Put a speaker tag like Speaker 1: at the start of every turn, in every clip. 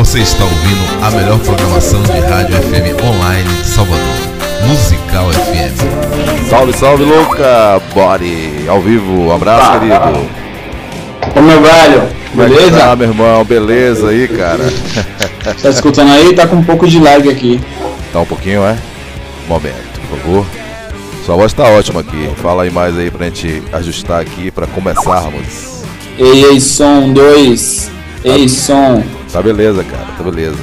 Speaker 1: Você está ouvindo a melhor programação de rádio FM online de Salvador. Musical FM.
Speaker 2: Salve, salve, louca! Body ao vivo, um abraço, querido.
Speaker 3: Ô meu velho, beleza?
Speaker 2: Ah, meu irmão, beleza aí, cara.
Speaker 3: Tá escutando aí? Tá com um pouco de lag aqui.
Speaker 2: Tá um pouquinho, é? Momento, por favor. Sua voz tá ótima aqui. Fala aí mais aí pra gente ajustar aqui pra começarmos.
Speaker 3: Ei, ei, som 2. Ei, som.
Speaker 2: Tá beleza, cara, tá beleza.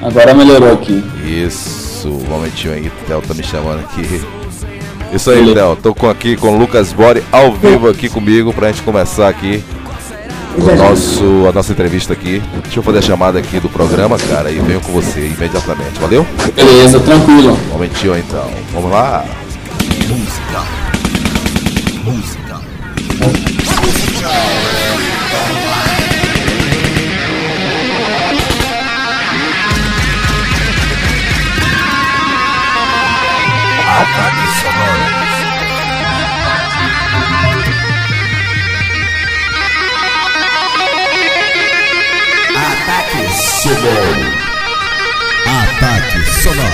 Speaker 3: Agora melhorou aqui.
Speaker 2: Isso, um momentinho aí, o Theo tá me chamando aqui. Isso aí. Theo, tô com, aqui com o Lucas Bori ao vivo aqui comigo pra gente começar aqui o nosso, a nossa entrevista aqui. Deixa eu fazer a chamada aqui do programa, cara, e venho com você imediatamente, valeu?
Speaker 3: Beleza, tranquilo.
Speaker 2: Um momentinho então, vamos lá.
Speaker 1: Musical. Musical. Ataque Sonoro.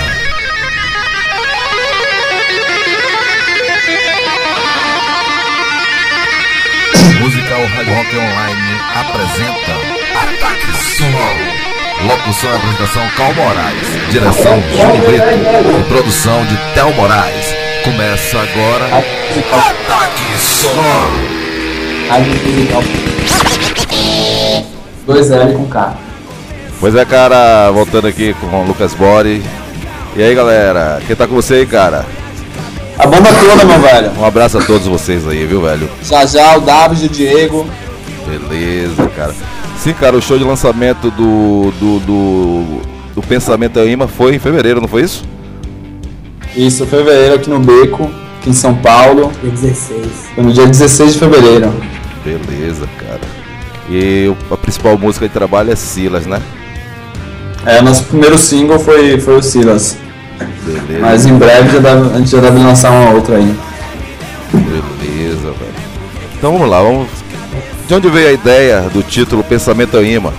Speaker 1: Musical Rádio Rock Online apresenta Ataque Sonoro. Locução e apresentação Cal Moraes. Direção João Brito. E produção de Tel Moraes. Começa agora Ataque Sonoro.
Speaker 3: Dois L com K.
Speaker 2: Pois é, cara, voltando aqui com o Lucas Bori. E aí, galera, quem tá com você aí, cara?
Speaker 3: A bomba toda, meu velho.
Speaker 2: Um abraço a todos vocês aí, viu, velho?
Speaker 3: Já já, o David, o Diego.
Speaker 2: Beleza, cara. Sim, cara, o show de lançamento do, do, do, do Pensamento é Imã foi em fevereiro, não foi isso?
Speaker 3: Isso, fevereiro aqui no Beco, aqui em São Paulo.
Speaker 4: Dia 16.
Speaker 3: Foi no dia 16 de fevereiro.
Speaker 2: Beleza, cara. E a principal música de trabalho é Silas, né?
Speaker 3: É, nosso primeiro single foi, foi o Silas.
Speaker 2: Beleza.
Speaker 3: Mas em breve já deve- a gente já deve lançar uma outra aí.
Speaker 2: Beleza, velho. Então vamos lá, vamos. De onde veio a ideia do título Pensamento é Imã?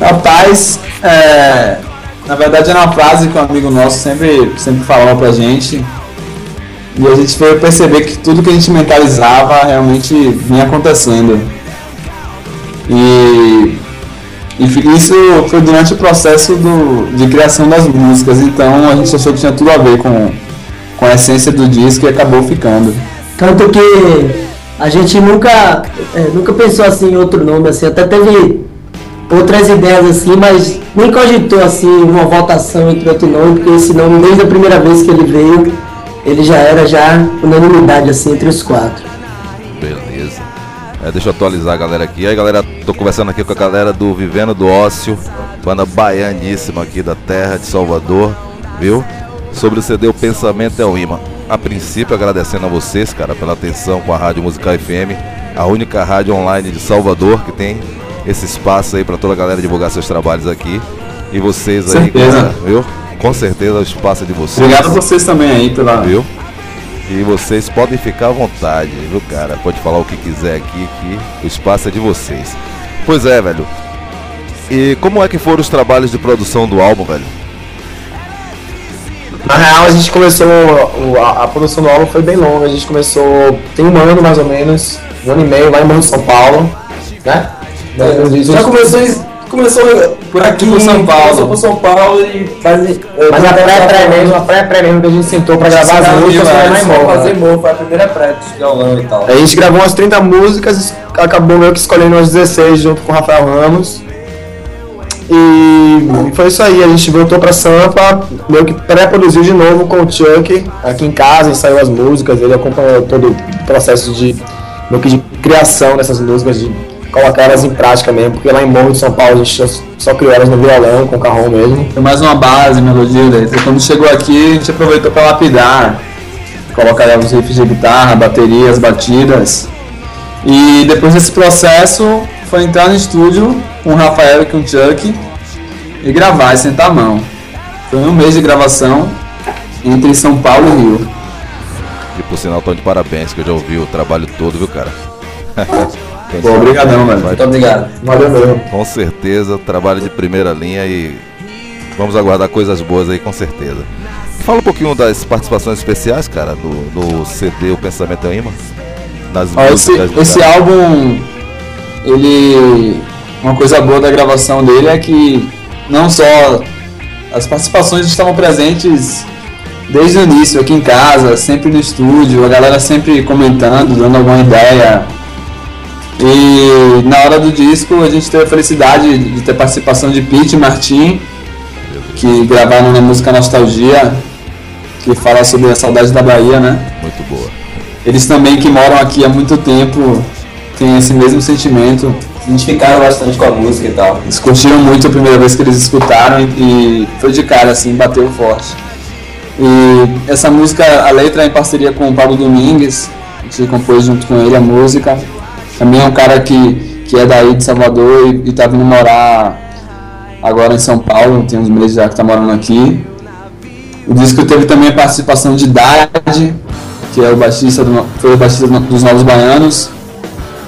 Speaker 3: Rapaz, é, na verdade era uma frase que um amigo nosso sempre, sempre falava pra gente. E a gente foi perceber que tudo que a gente mentalizava realmente vinha acontecendo. E, e isso foi durante o processo do, de criação das músicas, então a gente achou que tinha tudo a ver com, com a essência do disco e acabou ficando.
Speaker 4: Tanto que a gente nunca, é, nunca pensou assim em outro nome, assim, até teve outras ideias assim, mas nem cogitou assim uma votação entre outro nome, porque esse nome desde a primeira vez que ele veio, ele já era já unanimidade assim entre os quatro.
Speaker 2: Beleza. É, deixa eu atualizar a galera aqui. Aí, galera, tô conversando aqui com a galera do Vivendo do Ócio, banda baianíssima aqui da terra de Salvador, viu? Sobre o CD O Pensamento é o Imã. A princípio, agradecendo a vocês, cara, pela atenção com a Rádio Musical FM, a única rádio online de Salvador que tem esse espaço aí pra toda a galera divulgar seus trabalhos aqui. E vocês aí,
Speaker 3: Certeza.
Speaker 2: cara, viu? Com certeza o espaço é de vocês.
Speaker 3: Obrigado a vocês também aí pela,
Speaker 2: Viu? E vocês podem ficar à vontade, viu, cara? Pode falar o que quiser aqui, que o espaço é de vocês. Pois é, velho. E como é que foram os trabalhos de produção do álbum, velho?
Speaker 5: Na real, a gente começou, a, a produção do álbum foi bem longa, a gente começou, tem um ano mais ou menos, um ano e meio lá em Morro de São Paulo, né? Já começou, em- começou por aqui,
Speaker 3: por São Paulo.
Speaker 5: Começou por São Paulo e faz,
Speaker 4: Mas a pré-pré mesmo,
Speaker 5: a pré-pré mesmo que a gente sentou pra gravar as músicas foi em Morro.
Speaker 6: fazer
Speaker 5: né?
Speaker 6: morro, foi a primeira pré de violão e tal.
Speaker 5: A gente gravou umas 30 músicas, acabou meio que escolhendo umas 16 junto com o Rafael Ramos. E foi isso aí, a gente voltou pra Sampa, meio que pré-produziu de novo com o Chuck aqui em casa, ensaiou as músicas, ele acompanhou todo o processo de, meio que de criação dessas músicas, de colocar elas em prática mesmo, porque lá em Morro de São Paulo a gente só, só criou elas no violão, com o carrão mesmo.
Speaker 3: Foi mais uma base, melodia, letra. Quando chegou aqui, a gente aproveitou para lapidar, colocar os riffs de guitarra, baterias, batidas. E depois desse processo, foi entrar no estúdio com o Rafael e com o Chuck e gravar e sentar a mão. Foi um mês de gravação entre São Paulo e Rio.
Speaker 2: E por sinal, tô de parabéns, que eu já ouvi o trabalho todo, viu, cara? Quem
Speaker 3: Pô, obrigadão, velho.
Speaker 6: Muito obrigado.
Speaker 5: Valeu mesmo.
Speaker 2: Com certeza, trabalho de primeira linha e vamos aguardar coisas boas aí, com certeza. Fala um pouquinho das participações especiais, cara, do, do CD O Pensamento é Imã. Nas
Speaker 3: Ó, esse, esse álbum, ele. Uma coisa boa da gravação dele é que não só as participações estavam presentes desde o início, aqui em casa, sempre no estúdio, a galera sempre comentando, dando alguma ideia. E na hora do disco a gente teve a felicidade de ter participação de Pete e Martim, que gravaram na música Nostalgia, que fala sobre a saudade da Bahia, né?
Speaker 2: Muito boa.
Speaker 3: Eles também que moram aqui há muito tempo têm esse mesmo sentimento.
Speaker 6: Se identificaram bastante com a música e tal.
Speaker 3: Eles curtiram muito a primeira vez que eles escutaram e, e foi de cara, assim, bateu forte. E essa música, a letra é em parceria com o Pablo Domingues, a gente compôs junto com ele a música. Também é um cara que, que é daí de Salvador e, e tá vindo morar agora em São Paulo, tem uns meses já que tá morando aqui. O disco teve também a participação de Dade, que é o baixista do, foi o baixista do- dos Novos Baianos.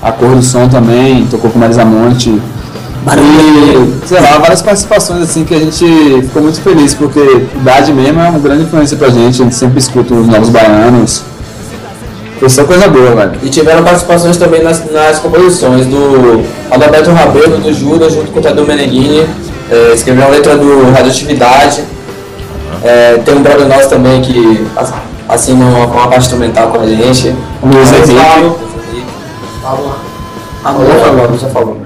Speaker 3: A cor do som também, tocou com Marisa Monte. E, sei lá, várias participações assim que a gente ficou muito feliz, porque Dade mesmo é uma grande influência pra gente, a gente sempre escuta os Novos Baianos. Foi só coisa boa, velho.
Speaker 6: E tiveram participações também nas, nas composições do Adalberto Rabelo, do Judas, junto com o Tadeu Meneghini. É, escreveu a letra do Radioatividade. É, tem um brother nosso também que ass- assina uma, uma parte instrumental com a gente.
Speaker 3: O Luiz Henrique.
Speaker 6: Ah, já falou, já falou.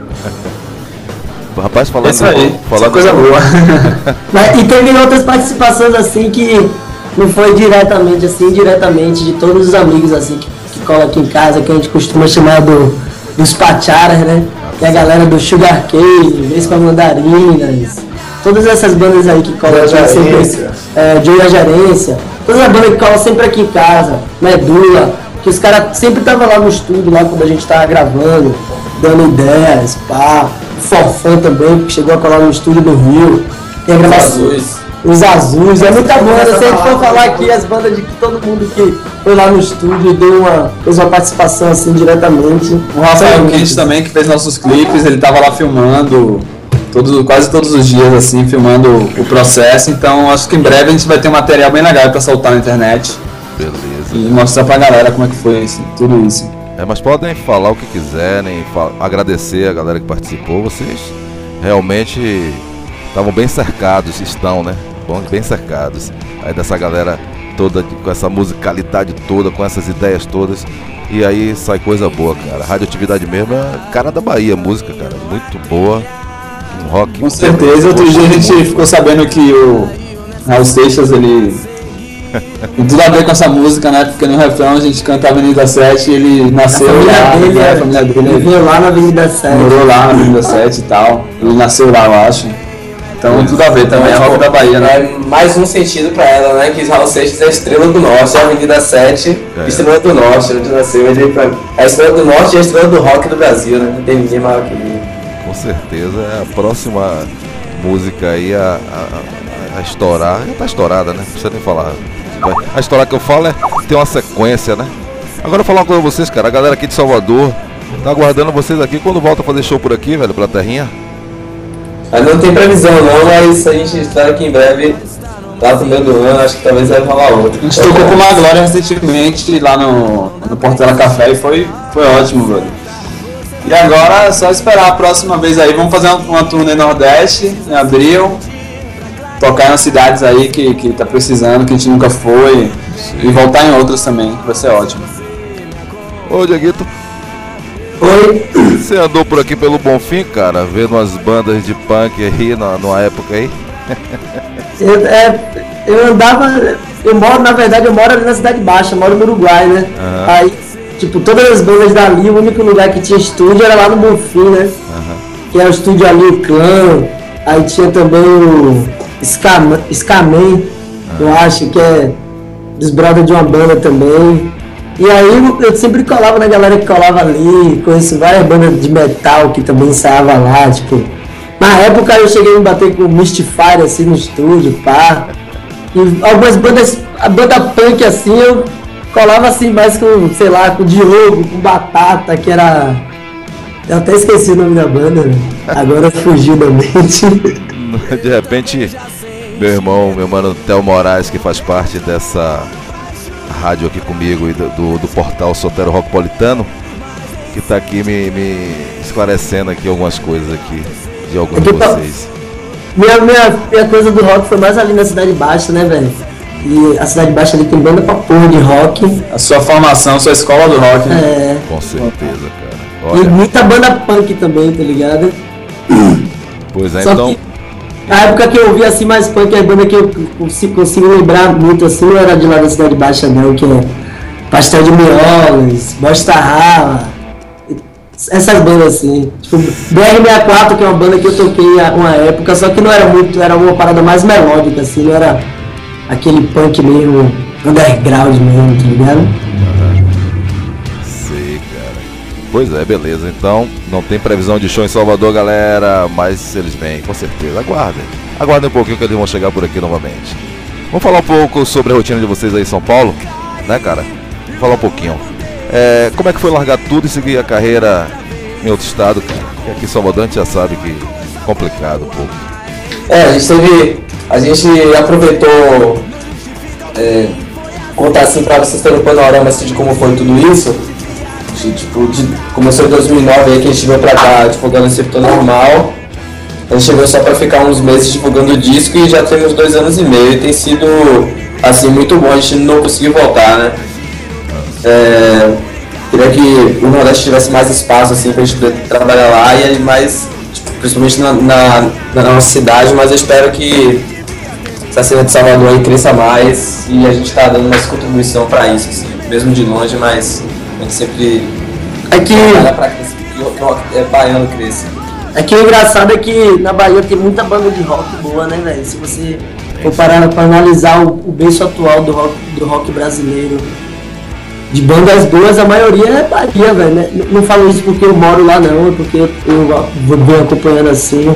Speaker 2: Rapaz, falando,
Speaker 3: É isso aí, só
Speaker 2: falando
Speaker 3: coisa boa.
Speaker 4: Mas, e teve outras participações assim que não foi diretamente assim, diretamente de todos os amigos assim que, que colam aqui em casa, que a gente costuma chamar do, dos pacharas, né? Que é a galera do Sugar Cane, vez com Mandarinas, todas essas bandas aí que colam aqui sempre.
Speaker 5: Gerência.
Speaker 4: É, Joey da Gerência, todas as bandas que colam sempre aqui em casa, Medula, que os caras sempre estavam lá no estúdio, lá quando a gente tava gravando, dando ideias, pá. Forfã também, que chegou a colar no estúdio do Rio. Tem a gravação. Os azuis, é muita banda. Se a gente for falar aqui as bandas de que todo mundo que foi lá no estúdio e deu uma, fez uma participação assim diretamente.
Speaker 3: O Rafael Quente também, que fez nossos clipes, ele tava lá filmando todos, quase todos os dias, assim, filmando o processo. Então acho que em breve a gente vai ter um material bem legal pra soltar na internet
Speaker 2: Beleza.
Speaker 3: e mostrar pra galera como é que foi esse- tudo isso.
Speaker 2: É, mas podem falar o que quiserem, agradecer a galera que participou. Vocês realmente estavam bem cercados, estão, né? Bom, bem cercados. Aí dessa galera toda, com essa musicalidade toda, com essas ideias todas. E aí sai coisa boa, cara. Radioatividade mesmo é cara da Bahia, música, cara. Muito boa. Um rock.
Speaker 3: Com certeza, outro dia a gente ficou sabendo que o Raul Seixas, ele tem tudo a ver com essa música, né? Porque no refrão a gente canta Avenida 7 e ele nasceu lá,
Speaker 4: dele,
Speaker 3: né?
Speaker 4: é,
Speaker 3: a família
Speaker 4: ele
Speaker 3: dele
Speaker 4: veio lá na Avenida 7.
Speaker 3: morou lá na Avenida 7 e tal. Ele nasceu lá, eu acho. Então tudo a ver também, é rock da Bahia, né?
Speaker 6: É mais um sentido pra ela, né? Que Raul Seixas é a estrela do norte, é a Avenida 7,
Speaker 2: É.
Speaker 6: estrela do norte, onde nasceu. Ele pra- é a estrela do norte e a estrela do rock do Brasil, né? Não tem ninguém maior que ele.
Speaker 2: Com certeza é a próxima música aí a, a- a- a estourar. Já tá estourada, né? Não precisa nem falar. A estourar que eu falo é ter uma sequência, né? Agora eu vou falar uma coisa pra vocês, cara. A galera aqui de Salvador tá aguardando vocês aqui quando volta a fazer show por aqui, velho, pela terrinha.
Speaker 6: Mas não tem previsão não, mas a gente espera que em breve, lá no meio do ano, acho que talvez vai rolar outro.
Speaker 3: A gente tocou com uma Glória recentemente lá no, no Portela Café e foi, foi ótimo, velho. E agora é só esperar a próxima vez aí. Vamos fazer uma, uma turnê Nordeste em abril. Tocar nas cidades aí que, que tá precisando, que a gente nunca foi. E voltar em outras também, que vai ser ótimo.
Speaker 2: Ô, Dieguito,
Speaker 4: Oi,
Speaker 2: você andou por aqui pelo Bonfim, cara, vendo umas bandas de punk aí na, numa época aí?
Speaker 4: eu, é, eu andava, eu moro, na verdade, eu moro ali na Cidade Baixa, moro no Uruguai, né?
Speaker 2: Aham.
Speaker 4: Aí, tipo, todas as bandas dali, o único lugar que tinha estúdio era lá no Bonfim, né? Que é o estúdio ali, o Clã. Aí tinha também o Scam- Scaman, eu acho, que é dos brothers de uma banda também. E aí eu- sempre colava na galera que colava ali, conheço várias bandas de metal que também ensaiava lá, tipo. Na época eu cheguei a me bater com Mystifier assim no estúdio, pá. E algumas bandas, a banda punk assim, eu colava assim mais com, sei lá, com Diogo, com Batata, que era Eu até esqueci o nome da banda, né? agora fugiu da mente.
Speaker 2: De repente, meu irmão, meu mano Theo Moraes, que faz parte dessa rádio aqui comigo e do, do, do portal Sotero Rockpolitano, que tá aqui me, me, esclarecendo aqui algumas coisas aqui de alguns de vocês.
Speaker 4: Minha, minha, minha coisa do rock foi mais ali na Cidade Baixa, né, velho? E a Cidade Baixa ali tem banda pra porra de rock.
Speaker 3: A sua formação, a sua escola do rock. Né?
Speaker 4: É.
Speaker 2: Com certeza, cara.
Speaker 4: Olha. E muita banda punk também, tá ligado?
Speaker 2: Pois é, Só então.
Speaker 4: Que, a época que eu ouvia assim mais punk, a banda que eu consigo, lembrar muito assim, não era de lá da Cidade Baixa não, que é Pastel de Miolos, Bosta Rala, essas bandas assim. Tipo, BR64, que é uma banda que eu toquei uma época, só que não era muito, era uma parada mais melódica, assim, não era aquele punk mesmo, underground mesmo, tá ligado?
Speaker 2: Pois é, beleza. Então, não tem previsão de show em Salvador, galera, mas eles vêm, com certeza. Aguardem. Aguardem um pouquinho que eles vão chegar por aqui novamente. Vamos falar um pouco sobre a rotina de vocês aí em São Paulo, né, cara? Vamos falar um pouquinho. É, como é que foi largar tudo e seguir a carreira em outro estado, cara? Porque aqui em Salvador a gente já sabe que é complicado um pouco.
Speaker 6: É, a gente teve. A gente aproveitou é, contar assim pra vocês terem um panorama assim, de como foi tudo isso. De, tipo, de, começou em 2009 aí que a gente veio pra cá divulgando esse circuito normal. A gente chegou só pra ficar uns meses divulgando o disco e já temos dois anos e meio e tem sido assim muito bom, a gente não conseguiu voltar, né? É, queria que o Nordeste tivesse mais espaço assim, para a gente poder trabalhar lá e mais, tipo, principalmente na, na, na, nossa cidade, mas eu espero que essa cena de Salvador aí cresça mais e a gente está dando nossa contribuição para isso, assim, mesmo de longe, mas a gente sempre
Speaker 4: é que
Speaker 6: para que o rock é, baiano cresça.
Speaker 4: É que o engraçado é que na Bahia tem muita banda de rock boa, né, velho? Se você for parar para analisar o, o berço atual do rock, do rock brasileiro, de bandas boas, a maioria é Bahia, velho. Né? Não falo isso porque eu moro lá não, é porque eu, eu vou acompanhando assim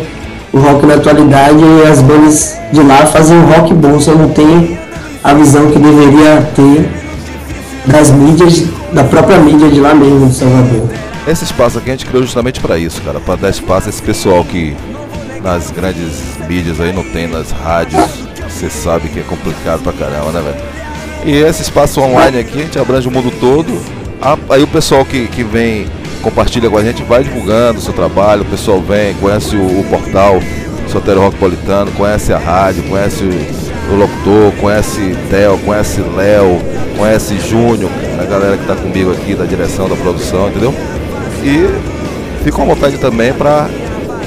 Speaker 4: o rock na atualidade e as bandas de lá fazem um rock bom, só não tem a visão que deveria ter das mídias, da própria mídia de lá mesmo, de Salvador.
Speaker 2: Esse espaço aqui a gente criou justamente para isso, cara, para dar espaço a esse pessoal que nas grandes mídias aí não tem, nas rádios, você sabe que é complicado pra caramba, né, velho? E esse espaço online aqui, a gente abrange o mundo todo. Aí o pessoal que, que vem, compartilha com a gente, vai divulgando o seu trabalho, o pessoal vem, conhece o, o portal Sotero Rockpolitano, conhece a rádio, conhece o, o locutor, conhece Theo, conhece Léo, conhece Júnior, a galera que está comigo aqui da direção da produção, entendeu? E fica à vontade também para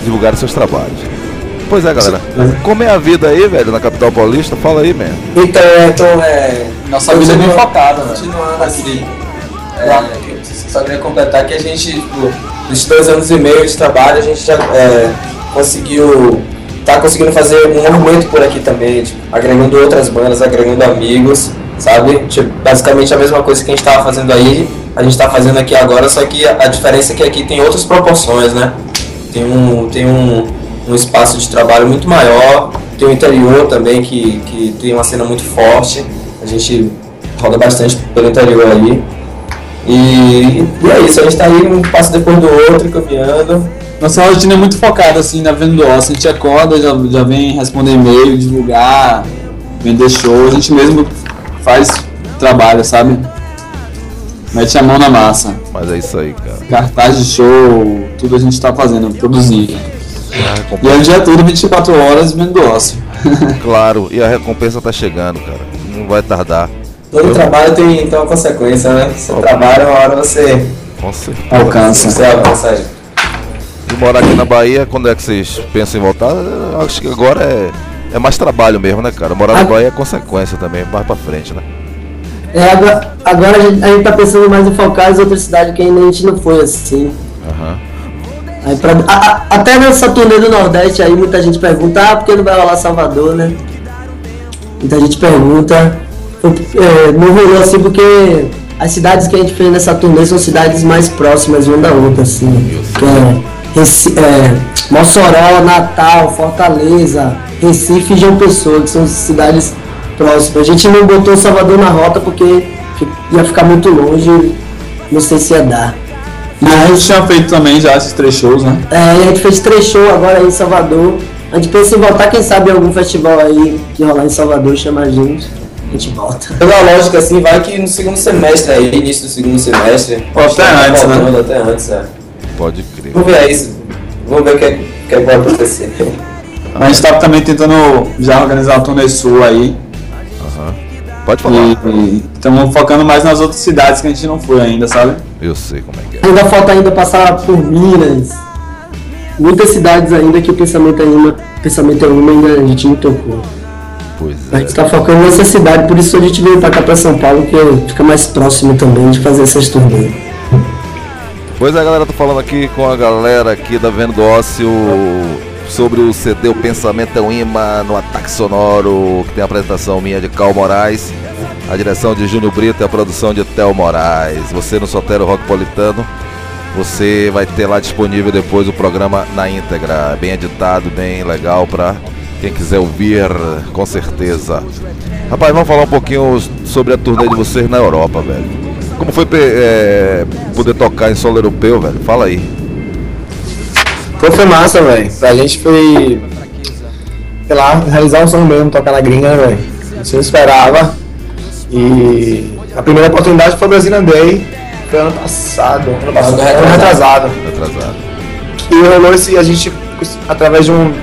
Speaker 2: divulgar seus trabalhos. Pois é, galera. Como é a vida aí, velho, na capital paulista? Fala aí, man.
Speaker 6: Então, é, então é.
Speaker 3: Nossa vida é bem focada,
Speaker 6: né? Continuando assim. É, só queria completar que a gente, tipo, nesses dois anos e meio de trabalho, a gente já é, conseguiu. tá conseguindo fazer um movimento por aqui também, tipo, agregando outras bandas, agregando amigos, sabe? Tipo, basicamente a mesma coisa que a gente tava fazendo aí, a gente tá fazendo aqui agora, só que a, a diferença é que aqui tem outras proporções, né? Tem um. Tem um um espaço de trabalho muito maior. Tem o interior também, que, que tem uma cena muito forte. A gente roda bastante pelo interior aí. E, e é isso, a gente está aí um passo depois do outro, caminhando.
Speaker 3: Nossa rotina é muito focada assim na venda do osso. A gente acorda, já, já vem responder e-mail, divulgar, vender show. A gente mesmo faz trabalho, sabe? Mete a mão na massa.
Speaker 2: Mas é isso aí, cara.
Speaker 3: Cartaz de show, tudo a gente está fazendo, produzindo. E é o dia todo 24 horas vendo ócio.
Speaker 2: claro, e a recompensa tá chegando, cara. Não vai tardar.
Speaker 6: Todo Eu... trabalho tem então uma consequência, né? Você trabalha, uma hora você alcança. Você avança aí.
Speaker 2: E morar aqui na Bahia, quando é que vocês pensam em voltar? Acho que agora é, é mais trabalho mesmo, né, cara? Morar na Bahia é consequência também, mais pra frente, né?
Speaker 4: É, agora, agora a, gente, a gente tá pensando mais em focar em outras cidades que ainda a gente não foi assim.
Speaker 2: Aham. Uhum.
Speaker 4: Aí pra, a, a, até nessa turnê do Nordeste aí muita gente pergunta, ah, por que não vai rolar Salvador, né? Muita gente pergunta. É, não rolou assim porque as cidades que a gente fez nessa turnê são cidades mais próximas uma da outra, assim. Que é, É, Mossoró, Natal, Fortaleza, Recife e João Pessoa, que são cidades próximas. A gente não botou Salvador na rota porque ia ficar muito longe, não sei se ia dar.
Speaker 3: a gente tinha feito também já esses três shows, né?
Speaker 4: É, a gente fez três shows agora aí em Salvador. A gente pensa em voltar, quem sabe, em algum festival aí que rolar em Salvador, chama a gente. A gente volta.
Speaker 6: Pela lógica assim, vai que no segundo semestre aí, início do segundo semestre.
Speaker 3: Ou até
Speaker 6: tá
Speaker 3: antes, né?
Speaker 6: voltando, Até antes, é.
Speaker 2: Pode crer.
Speaker 6: Vamos ver aí, se- vamos ver o que, é- o que, é que vai acontecer.
Speaker 3: A gente tá também tentando já organizar o turnê sul aí.
Speaker 2: Aham. Pode falar.
Speaker 3: E estamos focando mais nas outras cidades que a gente não foi ainda, sabe?
Speaker 2: Eu sei como é que é.
Speaker 4: Ainda falta ainda passar por Minas. Muitas cidades ainda que o pensamento ainda, pensamento é uma ainda a gente não tocou.
Speaker 2: Pois
Speaker 4: A
Speaker 2: é.
Speaker 4: gente tá focando nessa cidade, por isso a gente veio pra cá pra São Paulo, que fica mais próximo também de fazer essas turnês.
Speaker 2: Pois é, galera, tô falando aqui com a galera aqui da Vendo do Ócio sobre o CD O Pensamento é um Imã no Ataque Sonoro, que tem a apresentação minha de Cal Moraes, a direção de Júnior Brito e a produção de Tel Moraes. Você no Sotero Rockpolitano, você vai ter lá disponível depois o programa na íntegra, bem editado, bem legal pra quem quiser ouvir, com certeza. Rapaz, vamos falar um pouquinho sobre a turnê de vocês na Europa, velho. Como foi é, poder tocar em solo europeu, velho? Fala aí.
Speaker 5: Pô, foi massa, velho. Pra gente foi. Sei lá, realizar um sonho mesmo, tocar na gringa, velho? Não esperava. E a primeira oportunidade foi o Brazilian Day. Foi ano passado. Ano passado.
Speaker 6: Ano
Speaker 5: retrasado.
Speaker 2: Atrasado.
Speaker 5: E rolou esse. A gente, através de um.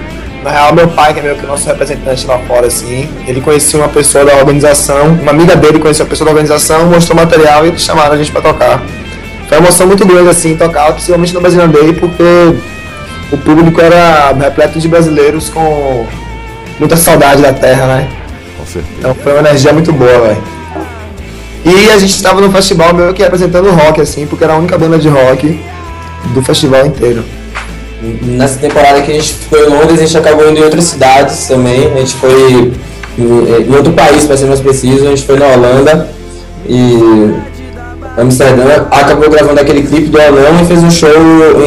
Speaker 5: Na real, meu pai, que é meio que o nosso representante lá fora, assim, ele conhecia uma pessoa da organização, uma amiga dele conhecia uma pessoa da organização, mostrou material e chamaram a gente pra tocar. Foi uma emoção muito grande, assim, tocar, principalmente no Brazilian Day, porque o público era repleto de brasileiros com muita saudade da terra, né?
Speaker 2: Com certeza.
Speaker 5: Então foi uma energia muito boa, velho. E a gente estava no festival meio que representando o rock, assim, porque era a única banda de rock do festival inteiro.
Speaker 6: Nessa temporada que a gente foi em Londres, a gente acabou indo em outras cidades também. A gente foi em, outro país, para ser mais preciso. A gente foi na Holanda e Amsterdã. Acabou gravando aquele clipe do Alão e fez um show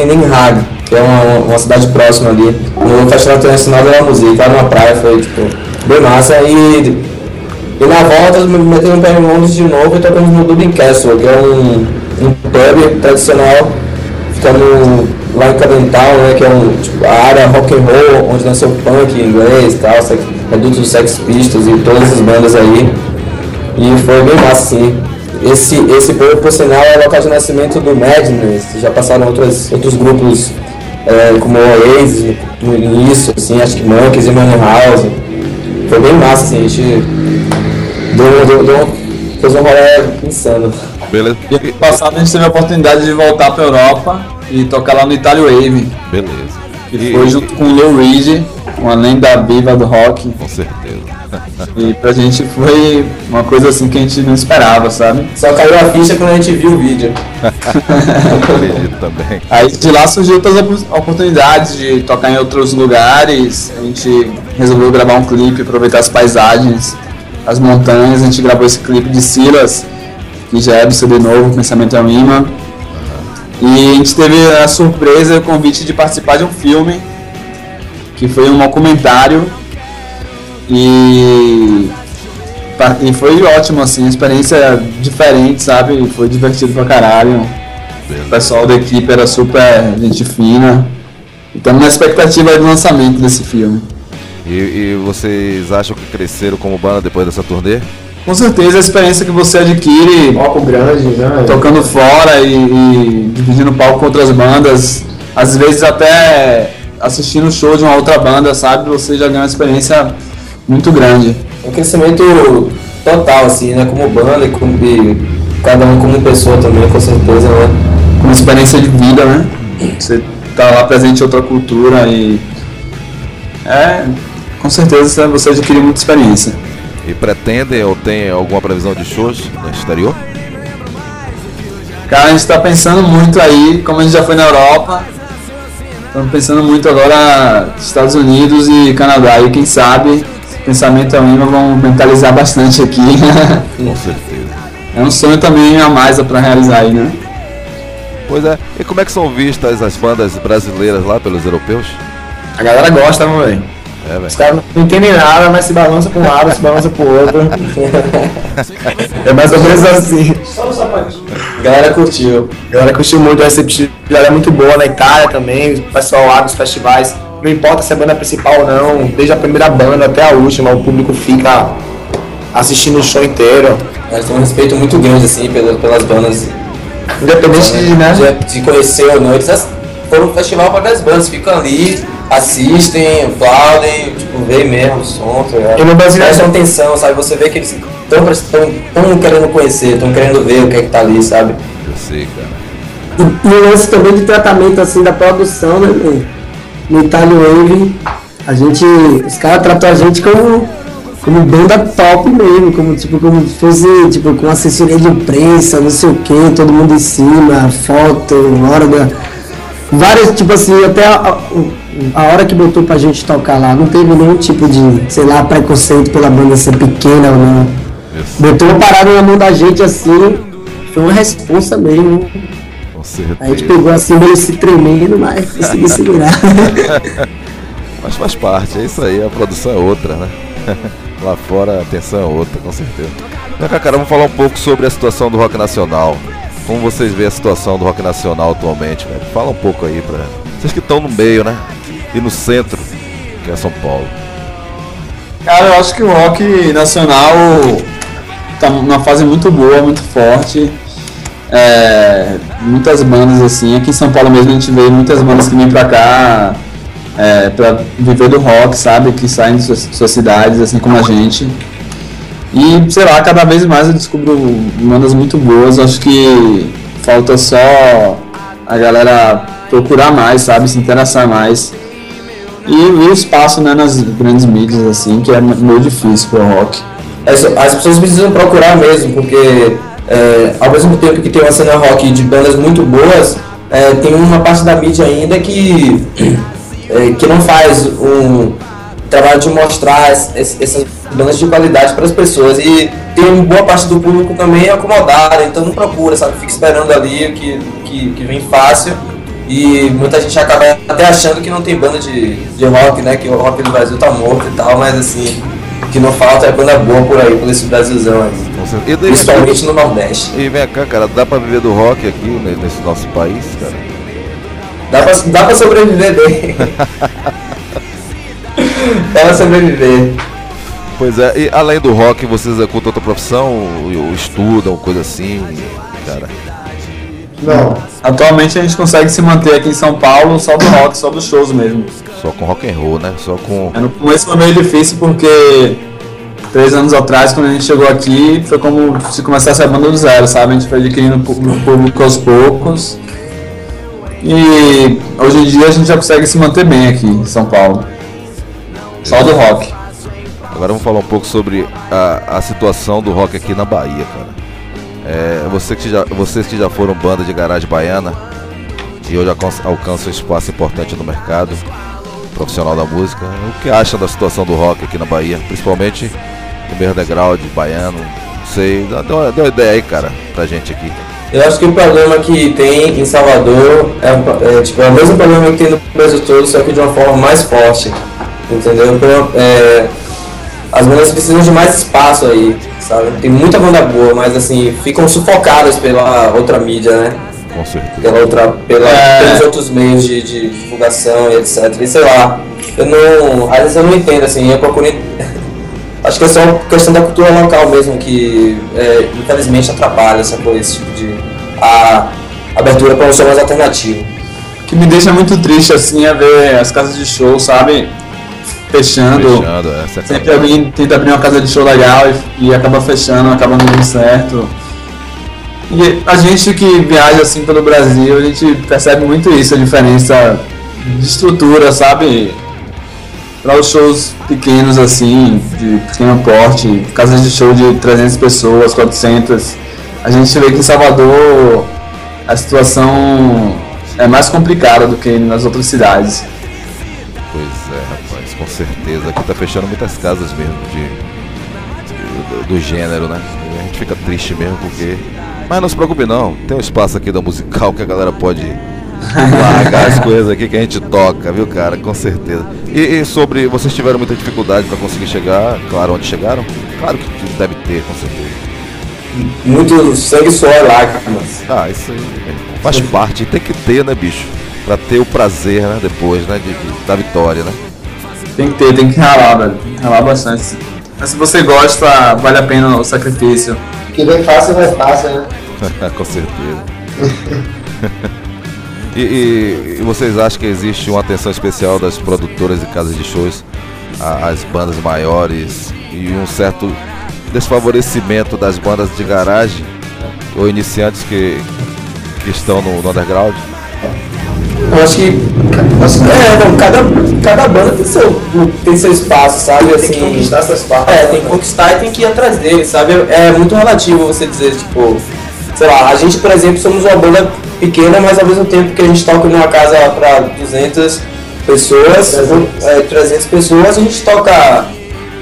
Speaker 6: em Den Haag, que é uma, uma cidade próxima ali, no Festival Internacional da Música, lá numa praia. Foi tipo, bem massa. E, e na volta, metendo o pé em Londres de novo e tocamos no Dublin Castle, que é um, um pub tradicional ficamos lá em Cadental, né, que é um, tipo, a área rock and roll, onde nasceu o punk em inglês e tal, Redutos dos Sex Pistols e todas essas bandas aí. E foi bem massa, assim. Esse, esse por, por sinal, é o local de nascimento do Madness, já passaram outros, outros grupos é, como o Oasis no início, assim, acho que Monkeys e Money House. Foi bem massa, assim, a gente deu, deu, deu, fez um rolê insano.
Speaker 2: Beleza?
Speaker 3: E ano passado a gente teve a oportunidade de voltar pra Europa e tocar lá no Italy Wave,
Speaker 2: Beleza.
Speaker 3: que
Speaker 2: E-
Speaker 3: foi junto com o Lou Reed, uma lenda viva do rock.
Speaker 2: Com certeza.
Speaker 3: E pra gente foi uma coisa assim que a gente não esperava, sabe?
Speaker 6: Só caiu a ficha quando a gente viu o vídeo.
Speaker 2: Acredito também.
Speaker 3: Aí de lá surgiu outras opo- oportunidades de tocar em outros lugares. A gente resolveu gravar um clipe, aproveitar as paisagens, as montanhas. A gente gravou esse clipe de Silas, que já é do CD novo, Pensamento é um Imã. E a gente teve a surpresa e o convite de participar de um filme, que foi um documentário. E, e foi ótimo, assim, experiência diferente, sabe? Foi divertido pra caralho. O pessoal da equipe era super gente fina. Estamos na expectativa do lançamento desse filme.
Speaker 2: E, e vocês acham que cresceram como banda depois dessa turnê?
Speaker 3: Com certeza a experiência que você adquire
Speaker 5: Palco grande, né?
Speaker 3: tocando fora e, e dividindo palco com outras bandas, às vezes até assistindo o show de uma outra banda, sabe? Você já ganha uma experiência muito grande.
Speaker 6: um crescimento total, assim, né? Como banda e como e cada um como pessoa também, com certeza, né?
Speaker 3: Uma experiência de vida, né? Você tá lá presente em outra cultura e. É, com certeza você adquire muita experiência.
Speaker 2: E pretendem ou tem alguma previsão de shows no exterior?
Speaker 3: Cara, a gente tá pensando muito aí, como a gente já foi na Europa, estamos pensando muito agora nos Estados Unidos e Canadá. E quem sabe, pensamento é imã, vamos mentalizar bastante aqui.
Speaker 2: Com certeza.
Speaker 3: é um sonho também a mais para realizar aí, né?
Speaker 2: Pois é. E como é que são vistas as bandas brasileiras lá pelos europeus?
Speaker 5: A galera gosta, né, velho?
Speaker 2: É.
Speaker 5: Os caras não entendem nada, mas se balança pra um lado, se balança pro outro. é mais ou menos assim.
Speaker 6: A galera curtiu.
Speaker 5: Galera curtiu muito, a receptividade é muito boa na Itália também, o pessoal lá nos festivais. Não importa se é banda principal ou não, desde a primeira banda até a última, o público fica assistindo o show inteiro.
Speaker 6: Eles têm um respeito muito grande, assim, pelas, pelas bandas.
Speaker 5: Independente de, né?
Speaker 6: De, de conhecer ou não. Eles foram no festival para as bandas, ficam ali, assistem, aplaudem, tipo, veem mesmo o som, tá ligado?
Speaker 5: E no Brasil-
Speaker 6: Prestam atenção, sabe? Você vê que eles estão querendo conhecer, estão querendo ver o que é que tá ali, sabe?
Speaker 2: Eu sei, cara.
Speaker 4: E, e o lance também de tratamento assim da produção, né? meu? No Itália Wave, a gente. Os caras tratam a gente como, como banda top mesmo, como tipo, como se fosse tipo, com assessoria de imprensa, não sei o que, todo mundo em cima, foto, hora da. Várias, tipo assim, até a, a- hora que botou pra gente tocar lá, não teve nenhum tipo de, sei lá, preconceito pela banda ser pequena ou não.
Speaker 2: Isso,
Speaker 4: Botou uma parada na mão da gente assim, foi uma responsa mesmo.
Speaker 2: com
Speaker 4: A gente
Speaker 2: certeza.
Speaker 4: pegou assim meio se tremendo, mas consegui segurar.
Speaker 2: Mas faz parte, é isso aí, a produção é outra, né? Lá fora a atenção é outra, com certeza. Cá, cara, vamos falar um pouco sobre a situação do rock nacional. Como vocês veem a situação do rock nacional atualmente, velho? Fala um pouco aí pra. Vocês que estão no meio, né? E no centro, que é São Paulo.
Speaker 3: Cara, eu acho que o rock nacional tá numa fase muito boa, muito forte. É, muitas bandas assim, aqui em São Paulo mesmo a gente vê muitas bandas que vêm pra cá é, pra viver do rock, sabe? Que saem de suas, suas cidades, assim como a gente. E sei lá, cada vez mais eu descubro bandas muito boas. Acho que falta só a galera procurar mais, sabe? Se interessar mais. E, o espaço né, nas grandes mídias, assim, que é meio difícil pro rock.
Speaker 6: As, as pessoas precisam procurar mesmo, porque é, ao mesmo tempo que tem uma cena rock de bandas muito boas, é, tem uma parte da mídia ainda que, é, que não faz um trabalho de mostrar es- es- essas bandas de qualidade para as pessoas. E tem uma boa parte do público também acomodada, então não procura, sabe? Fica esperando ali que, que, que vem fácil. E muita gente acaba até achando que não tem banda de, de rock, né? Que o rock do Brasil tá morto e tal, mas assim, o que não falta é banda boa por aí, por esse Brasilzão aí.
Speaker 2: E, daí,
Speaker 6: Principalmente no Nordeste.
Speaker 2: e vem cá, cara, dá pra viver do rock aqui né, nesse nosso país, cara?
Speaker 6: Dá pra, dá pra sobreviver bem. dá pra sobreviver.
Speaker 2: Pois é, e além do rock, vocês executam outra profissão, ou, estudam, coisa assim, cara?
Speaker 5: Não.
Speaker 3: Atualmente a gente consegue se manter aqui em São Paulo só do rock, só dos shows mesmo.
Speaker 2: Só com rock and roll, né? Só com.
Speaker 3: É, No começo foi meio difícil porque três anos atrás, quando a gente chegou aqui, foi como se começasse a banda do zero, sabe? A gente foi adquirindo pu- público aos poucos. E hoje em dia a gente já consegue se manter bem aqui em São Paulo. Só do rock.
Speaker 2: Agora vamos falar um pouco sobre a, a situação do rock aqui na Bahia, cara. É, você que já, vocês que já foram banda de garagem baiana e hoje alcan- alcançam um espaço importante no mercado profissional da música, o que acham da situação do rock aqui na Bahia? Principalmente no meio underground, baiano, não sei, dá, dá uma, dá uma ideia aí, cara, pra gente aqui.
Speaker 6: Eu acho que o problema que tem em Salvador é, é, tipo, é o mesmo problema que tem no Brasil todo, só que de uma forma mais forte. Entendeu? Então, é, as bandas precisam de mais espaço aí, sabe? Tem muita banda boa, mas assim, ficam sufocadas pela outra mídia, né?
Speaker 2: Com certeza.
Speaker 6: Pela outra, pela,
Speaker 3: É.
Speaker 6: pelos outros meios de, de divulgação e etc. E sei lá, eu não. Às vezes eu não entendo, assim, eu procuro. Acho que é só questão da cultura local mesmo que é, infelizmente atrapalha essa coisa, esse tipo de. a abertura para um som mais alternativo.
Speaker 3: O que me deixa muito triste assim é ver as casas de show, sabe? Fechando.
Speaker 2: Fechando, é,
Speaker 3: Sempre alguém tenta abrir uma casa de show legal e, e acaba fechando, acaba não dando certo. E a gente que viaja assim pelo Brasil, a gente percebe muito isso, a diferença de estrutura, sabe? Para os shows pequenos assim, de pequeno porte, casas de show de 300 pessoas, 400, a gente vê que em Salvador a situação é mais complicada do que nas outras cidades.
Speaker 2: Certeza. Aqui tá fechando muitas casas mesmo de, de- do, gênero, né? A gente fica triste mesmo porque. Mas não se preocupe não, tem um espaço aqui da musical que a galera pode largar as coisas aqui que a gente toca, viu cara? Com certeza. E, e sobre. Vocês tiveram muita dificuldade para conseguir chegar, claro, onde chegaram? Claro que deve ter, com certeza.
Speaker 6: muito sangue, suor e lágrimas.
Speaker 2: Ah, isso aí faz parte, tem que ter, né, bicho? Pra ter o prazer, né, depois, né, de, de- da vitória, né?
Speaker 3: Tem que ter, tem que ralar, velho. Ralar bastante. Mas se você gosta, vale a pena o sacrifício.
Speaker 5: Que vem fácil, vai fácil, né?
Speaker 2: Com certeza. e, e- e vocês acham que existe uma atenção especial das produtoras e casas de shows às bandas maiores e um certo desfavorecimento das bandas de garagem ou iniciantes que, que estão no, no underground?
Speaker 6: Eu acho que. É, não, cada, cada banda tem seu, tem seu espaço, sabe? Assim,
Speaker 5: Tem que conquistar seu espaço.
Speaker 6: É, tem que conquistar e tem que ir atrás dele, sabe? É muito relativo você dizer, tipo, sei lá, a gente, por exemplo, somos uma banda pequena, mas ao mesmo tempo que a gente toca numa casa para 200 pessoas, é, 300 pessoas, a gente toca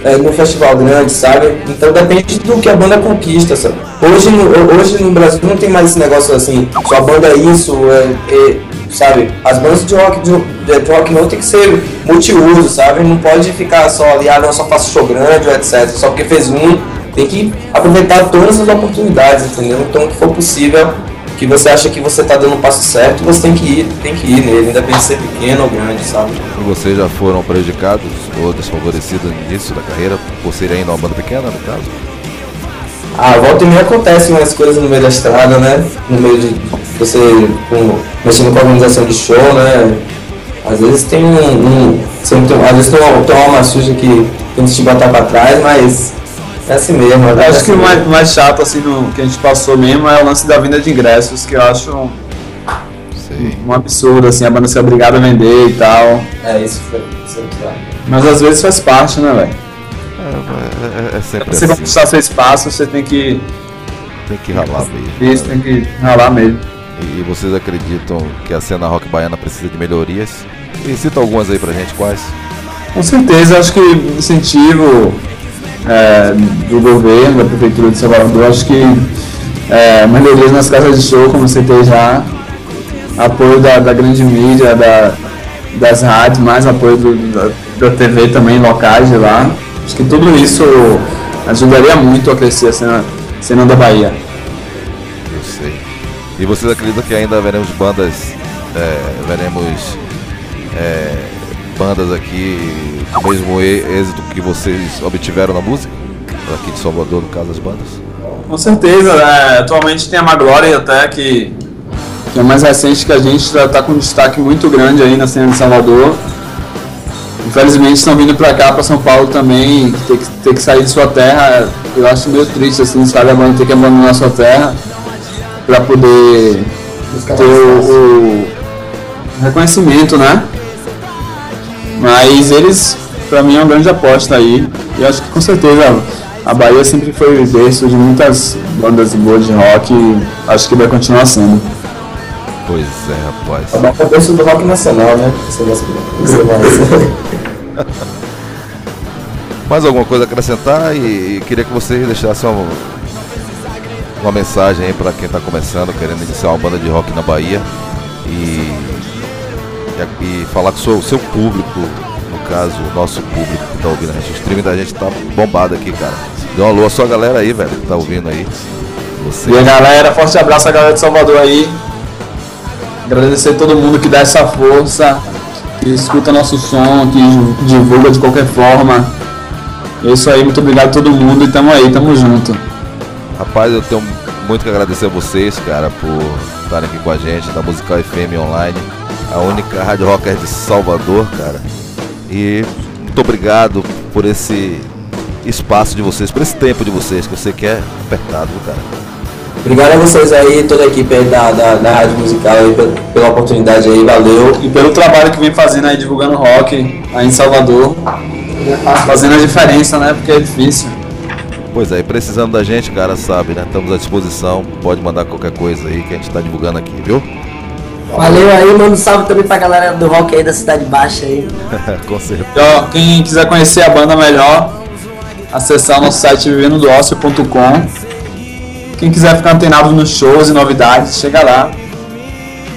Speaker 6: é, num festival grande, sabe? Então depende do que a banda conquista, sabe? Hoje no, hoje no Brasil não tem mais esse negócio assim, sua banda é isso, é, é, sabe? As bandas de rock, de, rock não tem que ser multiuso, sabe? Não pode ficar só ali, ah não, só faço show grande, ou etc. Só porque fez um, tem que aproveitar todas as oportunidades, entendeu? Então o que for possível, que você acha que você tá dando o passo certo, você tem que ir, tem que ir nele, independente de ser pequeno ou grande, sabe?
Speaker 2: Vocês já foram prejudicados ou desfavorecidos no início da carreira por serem ainda uma banda pequena, no caso?
Speaker 6: Ah, volta e meia acontecem umas coisas no meio da estrada, né? No meio de você com, mexendo com a organização de show, né? Às vezes tem um. um sempre às vezes tem uma, tem uma alma suja que tem que te botar pra trás, mas é assim mesmo. é
Speaker 3: Eu acho
Speaker 6: assim
Speaker 3: que o mais, mais chato, assim, no, que a gente passou mesmo é o lance da venda de ingressos, que eu acho um, um absurdo, assim, a banda ser obrigada a vender e tal.
Speaker 6: É, isso foi. Isso foi
Speaker 3: Mas às vezes faz parte, né, velho?
Speaker 2: É, é- é sempre
Speaker 3: Pra você
Speaker 2: assim.
Speaker 3: conquistar seu espaço, você tem que.
Speaker 2: Tem que ralar mesmo.
Speaker 3: Isso, tem que ralar mesmo.
Speaker 2: E vocês acreditam que a cena rock baiana precisa de melhorias? E cita algumas aí pra gente, quais?
Speaker 3: Com certeza, acho que incentivo é, do governo, da prefeitura de Salvador, acho que é, melhorias nas casas de show, como citei já, apoio da, da grande mídia, da, das rádios, mais apoio do- da, da TV também, locais de lá. Acho que tudo isso ajudaria muito a crescer a cena, cena da Bahia.
Speaker 2: Eu sei. E vocês acreditam que ainda veremos bandas, é, veremos é, bandas aqui com o mesmo êxito que vocês obtiveram na música? Aqui de Salvador, no caso, as bandas?
Speaker 3: Com certeza, né? atualmente tem a Maglória até que, que é mais recente que a gente já está com um destaque muito grande aí na cena de Salvador. Infelizmente estão vindo para cá, para São Paulo também, ter que, ter que sair de sua terra. Eu acho meio triste assim, sabe, a banda ter que abandonar sua terra para poder ter o, o reconhecimento, né? Mas eles, para mim, é uma grande aposta aí. E acho que com certeza a Bahia sempre foi o berço de muitas bandas boas de rock e acho que vai continuar sendo.
Speaker 2: Pois é, rapaz.
Speaker 6: É uma cabeça do rock nacional, né?
Speaker 2: Mais alguma coisa a acrescentar? E, e queria que vocês deixassem uma, uma mensagem aí pra quem tá começando, querendo iniciar uma banda de rock na Bahia. E, e, e falar com o seu, seu público, no caso, o nosso público que tá ouvindo a gente. O streaming da gente tá bombado aqui, cara. Dê um alô à sua galera aí, velho, que tá ouvindo aí. Você.
Speaker 3: E a galera, forte abraço à galera de Salvador aí. Agradecer a todo mundo que dá essa força, que escuta nosso som, que divulga de qualquer forma. É isso aí, muito obrigado a todo mundo e tamo aí, tamo junto.
Speaker 2: Rapaz, eu tenho muito que agradecer a vocês, cara, por estarem aqui com a gente da Musical FM Online, a única rádio rocker de Salvador, cara. E muito obrigado por esse espaço de vocês, por esse tempo de vocês, que eu sei que é apertado, cara.
Speaker 6: Obrigado a vocês aí, toda a equipe aí da, da, da Rádio Musical aí, pela, pela oportunidade aí, valeu.
Speaker 3: E pelo trabalho que vem fazendo aí, divulgando rock aí em Salvador. Fazendo a diferença, né? Porque é difícil.
Speaker 2: Pois é, e precisando da gente, cara, sabe, né? Estamos à disposição, pode mandar qualquer coisa aí que a gente tá divulgando aqui, viu?
Speaker 4: Valeu aí, manda um salve também pra galera do rock aí da Cidade Baixa aí.
Speaker 2: com certeza.
Speaker 3: E, ó, quem quiser conhecer a banda melhor, acessar o nosso site vivendodocio.com. Quem quiser ficar antenado nos shows e novidades, chega lá.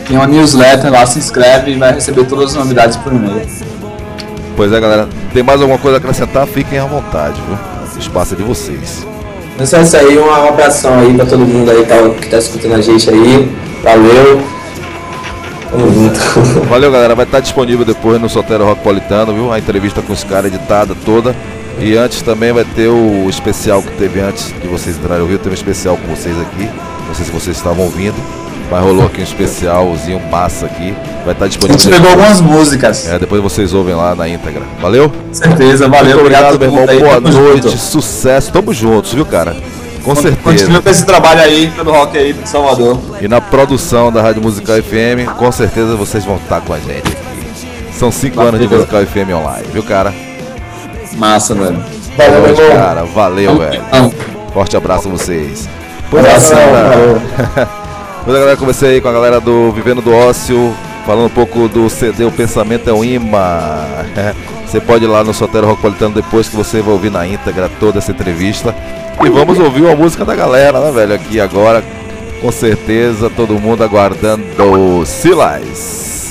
Speaker 3: Tem uma newsletter lá, se inscreve e vai receber todas as novidades por e-mail.
Speaker 2: Pois é, galera. Tem mais alguma coisa a acrescentar? Fiquem à vontade, viu? O espaço é de vocês.
Speaker 6: Não só isso aí, um abração aí pra todo mundo aí tá, que tá escutando a gente aí. Valeu. Tamo junto.
Speaker 2: Valeu, galera. Vai estar disponível depois no Sotero Rockpolitano, viu? A entrevista com os caras editada toda. E antes também vai ter o especial que teve antes de vocês entrarem ao Rio. Teve um especial com vocês aqui. Não sei se vocês estavam ouvindo. Mas rolou aqui um especialzinho massa aqui. Vai estar
Speaker 3: A
Speaker 2: disponível.
Speaker 3: gente pegou algumas músicas.
Speaker 2: É, depois vocês ouvem lá na íntegra. Valeu?
Speaker 3: Com certeza, valeu.
Speaker 2: Muito obrigado, meu irmão.
Speaker 3: aí,
Speaker 2: Boa noite,
Speaker 3: junto.
Speaker 2: sucesso. Tamo juntos, viu, cara? Com certeza.
Speaker 3: Continua com esse trabalho aí pelo rock aí pro Salvador.
Speaker 2: E na produção da Rádio Musical FM, com certeza vocês vão estar com a gente aqui. São cinco anos de Musical FM online, viu, cara?
Speaker 3: Massa, mano.
Speaker 2: Boa
Speaker 5: Valeu, meu
Speaker 2: noite, cara. Valeu, velho. Forte abraço a vocês. Pois
Speaker 3: Abração,
Speaker 2: é, galera. Pois é, galera, comecei aí com a galera do Vivendo do Ócio, falando um pouco do CD O Pensamento é um Imã. Você pode ir lá no Sotero Rockpolitano depois que você vai ouvir na íntegra toda essa entrevista. E vamos ouvir uma música da galera, né, velho? Aqui agora, com certeza, todo mundo aguardando o Silas.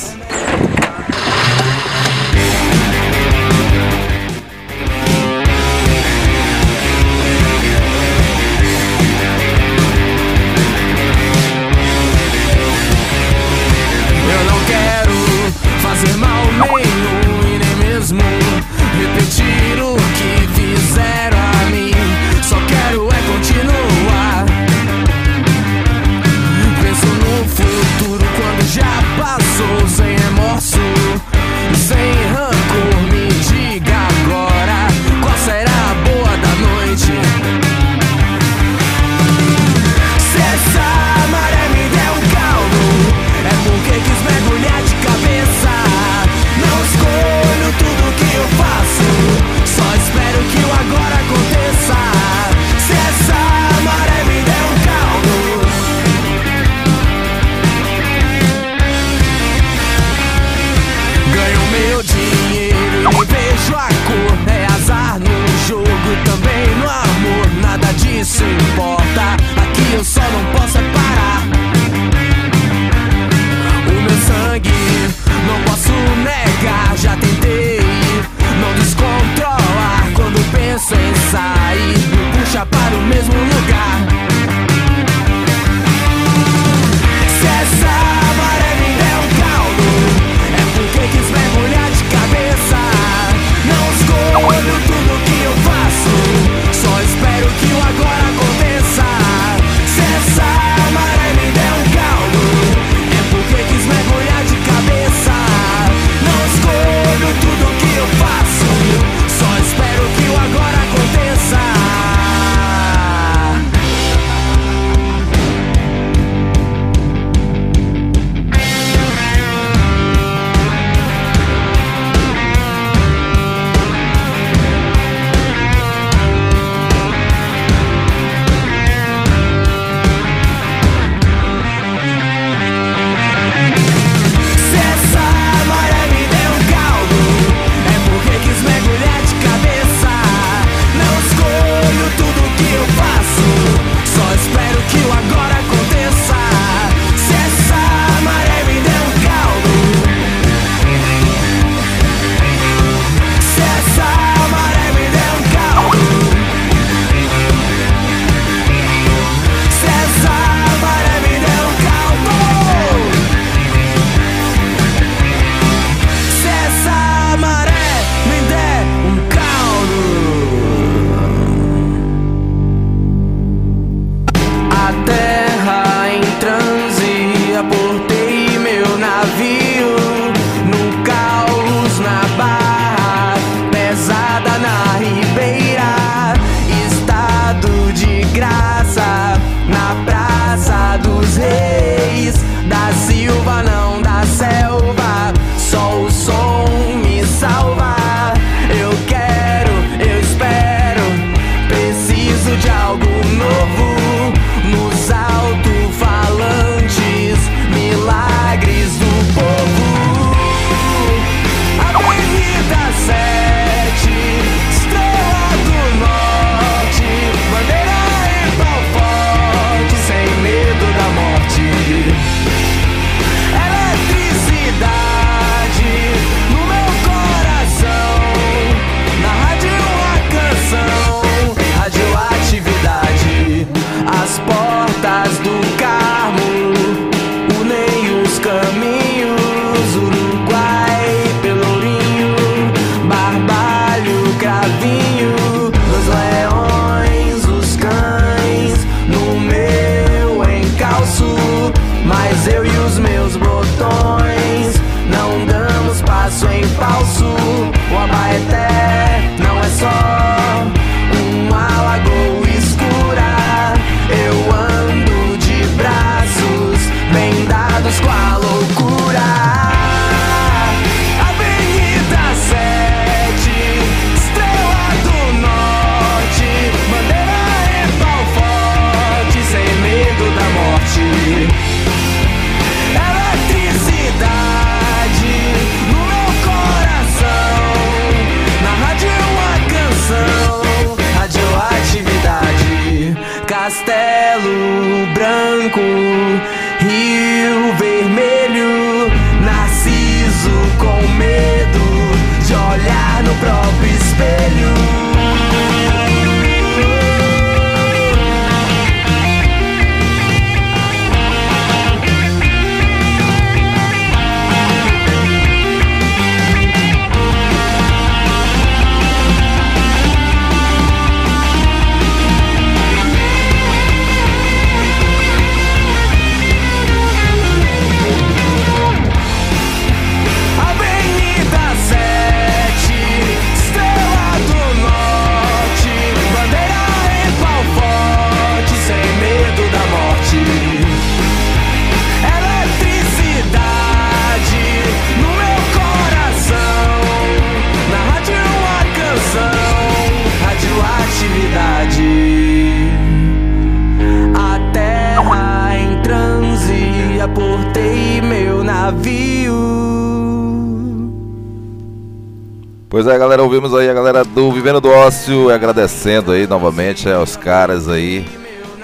Speaker 7: É,
Speaker 2: galera, ouvimos aí a galera do Vivendo do Ócio, agradecendo aí novamente aos caras aí.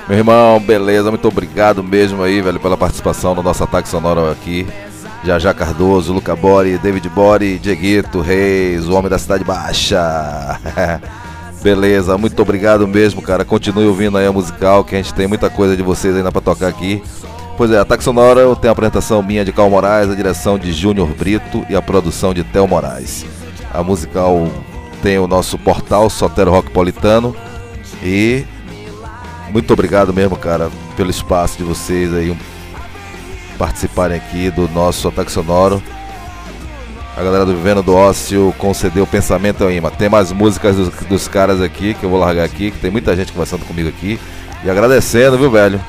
Speaker 2: Meu irmão, beleza, muito obrigado mesmo aí, velho, pela participação no nosso ataque sonoro aqui. Jajá Cardoso, Luca Bori, David Bori, Dieguito Reis, o homem da Cidade Baixa. Beleza, muito obrigado mesmo, cara. Continue ouvindo aí a musical, que a gente tem muita coisa de vocês ainda pra tocar aqui. Pois é, Ataque Sonora tem a apresentação minha de Cal Moraes, a direção de Júnior Brito e a produção de Tel Moraes. A musical tem o nosso portal Sotero Rockpolitano e muito obrigado mesmo, cara, pelo espaço de vocês aí participarem aqui do nosso Ataque Sonoro. A galera do Vivendo do Ócio concedeu o pensamento ao imã. Tem mais músicas dos, dos caras aqui que eu vou largar aqui, que tem muita gente conversando comigo aqui. E agradecendo, viu, velho,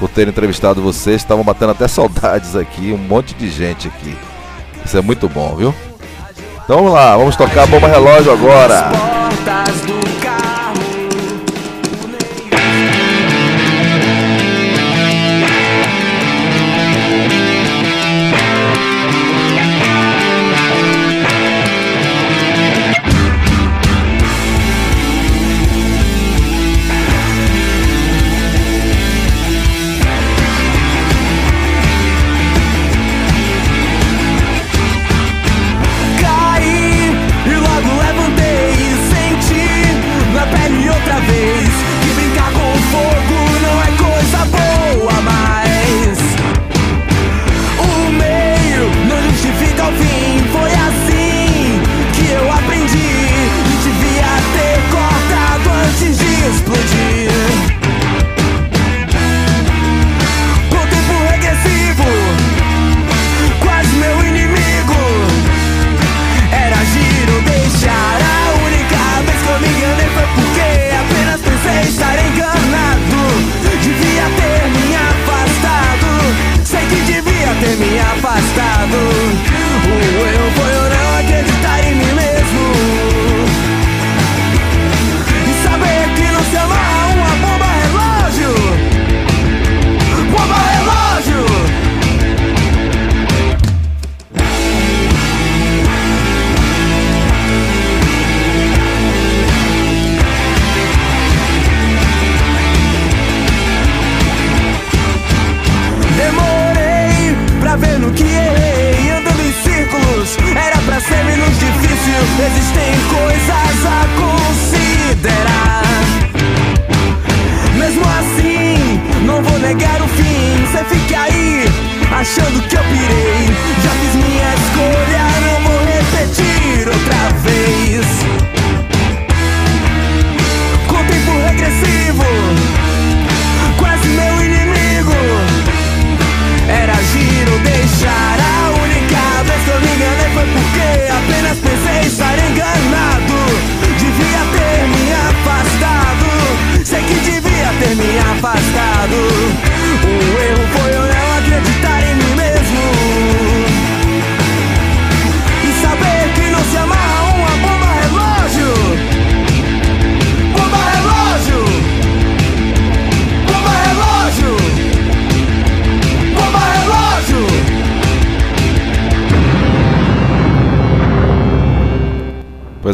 Speaker 2: por ter entrevistado vocês. Estavam batendo até saudades aqui, um monte de gente aqui. Isso é muito bom, viu? Então vamos lá, vamos tocar a bomba relógio agora.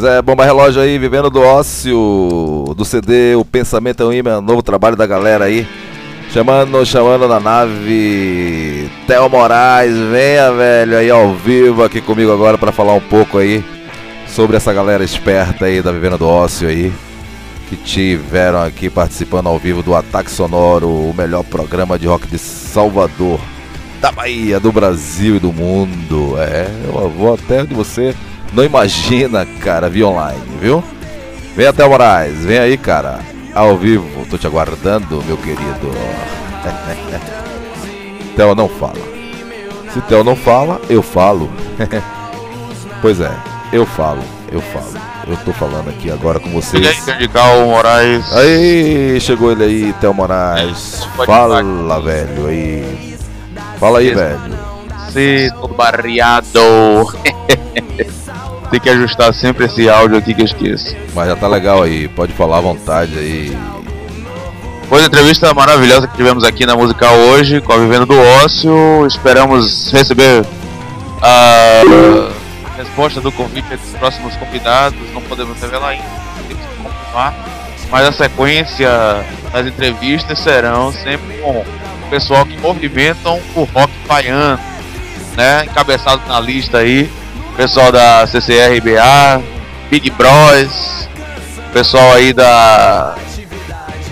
Speaker 2: Pois é, bomba relógio aí, vivendo do ócio, do CD, o Pensamento é um Imã, novo trabalho da galera aí. Chamando, chamando na nave, Theo Moraes, venha velho aí ao vivo aqui comigo agora para falar um pouco aí sobre essa galera esperta aí da Vivendo do Ócio aí, que tiveram aqui participando ao vivo do Ataque Sonoro, o melhor programa de rock de Salvador, da Bahia, do Brasil e do mundo. É, eu vou até onde você não imagina, cara, via online, viu? Vem até o Moraes, vem aí, cara, ao vivo, tô te aguardando, meu querido. Theo não fala. Se Theo não fala, eu falo. pois é, eu falo, eu falo. Eu tô falando aqui agora com vocês.
Speaker 8: Radical Moraes.
Speaker 2: Aí, chegou ele aí, Theo Moraes. Fala, velho, aí. Fala aí, velho.
Speaker 8: Sim, todo barriado. Tem que ajustar sempre esse áudio aqui que eu esqueço.
Speaker 2: Mas já tá legal aí, pode falar à vontade aí.
Speaker 8: Foi uma entrevista maravilhosa que tivemos aqui na Musical hoje, com a Vivendo do Ócio. Esperamos receber a resposta do convite dos próximos convidados. Não podemos revelar ainda, temos que confirmar. Mas a sequência das entrevistas serão sempre com o pessoal que movimentam o rock baiano, né? Encabeçado na lista aí pessoal da CCRBA, Big Bros, pessoal aí da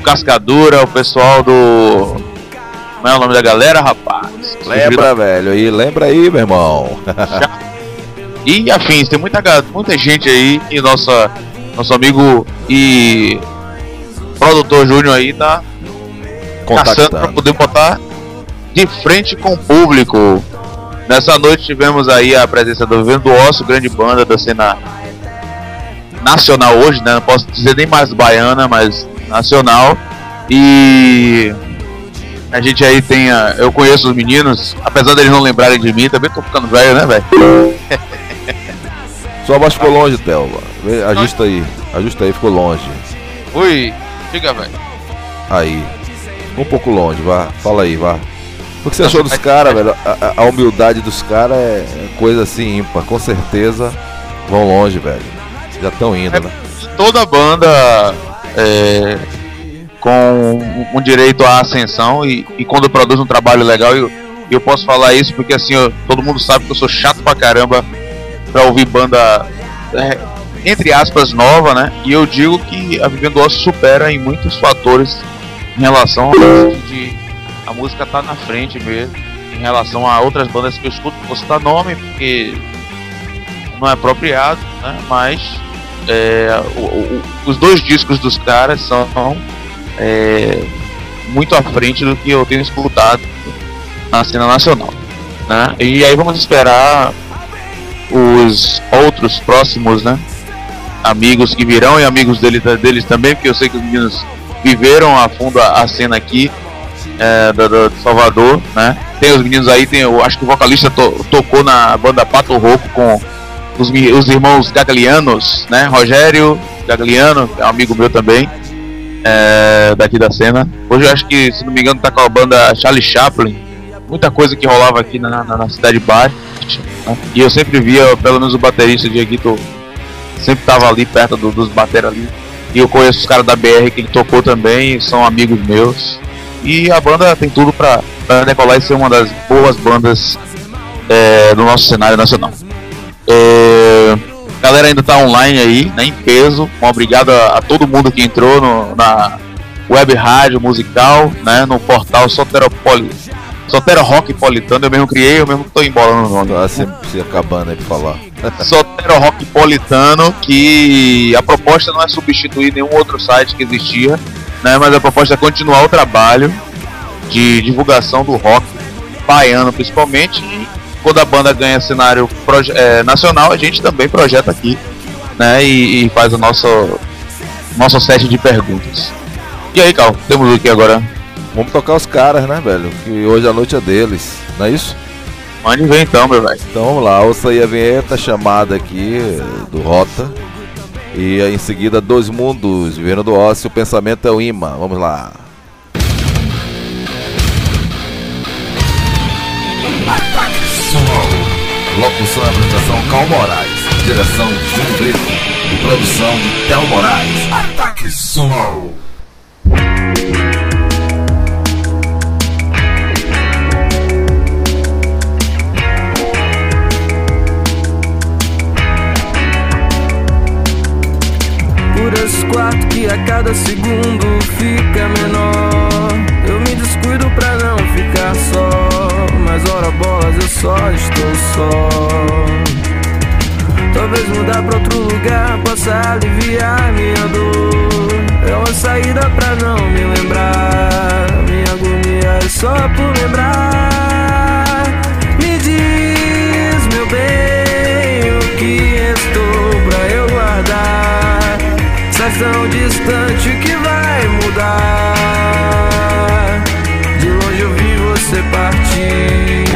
Speaker 8: Cascadura, o pessoal do. Como é o nome da galera, rapaz?
Speaker 2: Lembra, velho, aí, lembra aí, meu irmão.
Speaker 8: e afins, tem muita, muita gente aí e nossa, nosso amigo e produtor Júnior aí tá caçando pra poder botar de frente com o público. Nessa noite tivemos aí a presença do Vendo Osso, grande banda da cena nacional hoje, né? Não posso dizer nem mais baiana, mas nacional. E a gente aí tem. A, eu conheço os meninos, apesar deles não lembrarem de mim, também tô ficando velho, né, velho?
Speaker 2: Sua voz ficou longe, Thelma. Ajusta aí, ajusta aí, ficou longe.
Speaker 8: Ui, diga, velho.
Speaker 2: Aí. Um pouco longe, vá. Fala aí, vá. O que você achou dos caras, velho? A, a, humildade dos caras é coisa assim ímpar. Com certeza vão longe, velho. Já estão indo, é, né?
Speaker 8: Toda banda é, com um direito à ascensão e, e, quando produz um trabalho legal, eu, eu posso falar isso porque assim, eu, todo mundo sabe que eu sou chato pra caramba pra ouvir banda, é, entre aspas, nova, né? E eu digo que a Vivendo Osso supera em muitos fatores em relação ao de a música tá na frente mesmo em relação a outras bandas que eu escuto. Vou citar nome porque não é apropriado, né? Mas é, o, o, os dois discos dos caras são é, muito à frente do que eu tenho escutado na cena nacional. Né? E aí vamos esperar os outros próximos, né? Amigos que virão e amigos dele, deles também, porque eu sei que os meninos viveram a fundo a, a cena aqui é, do, do, Salvador, né? Tem os meninos aí, tem, eu acho que o vocalista to, tocou na banda Pato Rouco com os, os irmãos Gaglianos, né? Rogério Gagliano, é um amigo meu também, é, daqui da cena. Hoje eu acho que, se não me engano, tá com a banda Charlie Chaplin. Muita coisa que rolava aqui na, na, na cidade baixa. Né? E eu sempre via, pelo menos o baterista Dieguito sempre tava ali perto do, dos bater ali. E eu conheço os caras da BR que ele tocou também, são amigos meus. E a banda tem tudo para decolar e ser uma das boas bandas é, do nosso cenário nacional. É, a galera ainda está online aí, né, em peso. Um obrigado a, a, todo mundo que entrou no, na web rádio musical, né, no portal Soteropoli. Sotero Rock Politano, eu mesmo criei, eu mesmo estou embolando o nome.
Speaker 2: Ah, sempre se acabando aí pra falar.
Speaker 8: Sotero Rock Politano, que a proposta não é substituir nenhum outro site que existia, né? Mas a proposta é continuar o trabalho de divulgação do rock baiano, principalmente. E quando a banda ganha cenário é, nacional, a gente também projeta aqui, né? E, e, faz o nosso nosso set de perguntas. E aí, Cal, temos o que agora?
Speaker 2: Vamos tocar os caras, né, velho? Que hoje a noite é deles, não é isso?
Speaker 8: Mande ver então, meu velho.
Speaker 2: Então vamos lá, ouça aí a vinheta chamada aqui do Rota. E em seguida, Dois Mundos, Vivendo do Ócio, o Pensamento é o Imã. Vamos lá. Ataque Sonoro.
Speaker 1: Locução e apresentação Cal Moraes. Direção Júlio Brito. E produção Théo Moraes. Ataque Sonoro.
Speaker 7: quarto que a cada segundo fica menor. Eu me descuido pra não ficar só, mas ora bolas eu só estou só. Talvez mudar pra outro lugar possa aliviar minha dor. É uma saída pra não me lembrar. Minha agonia é só por lembrar. Me diz, meu bem, o que estou tão distante que vai mudar. De longe eu vi você partir.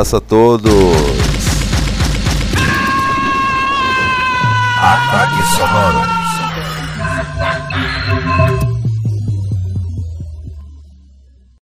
Speaker 2: abraço a todos.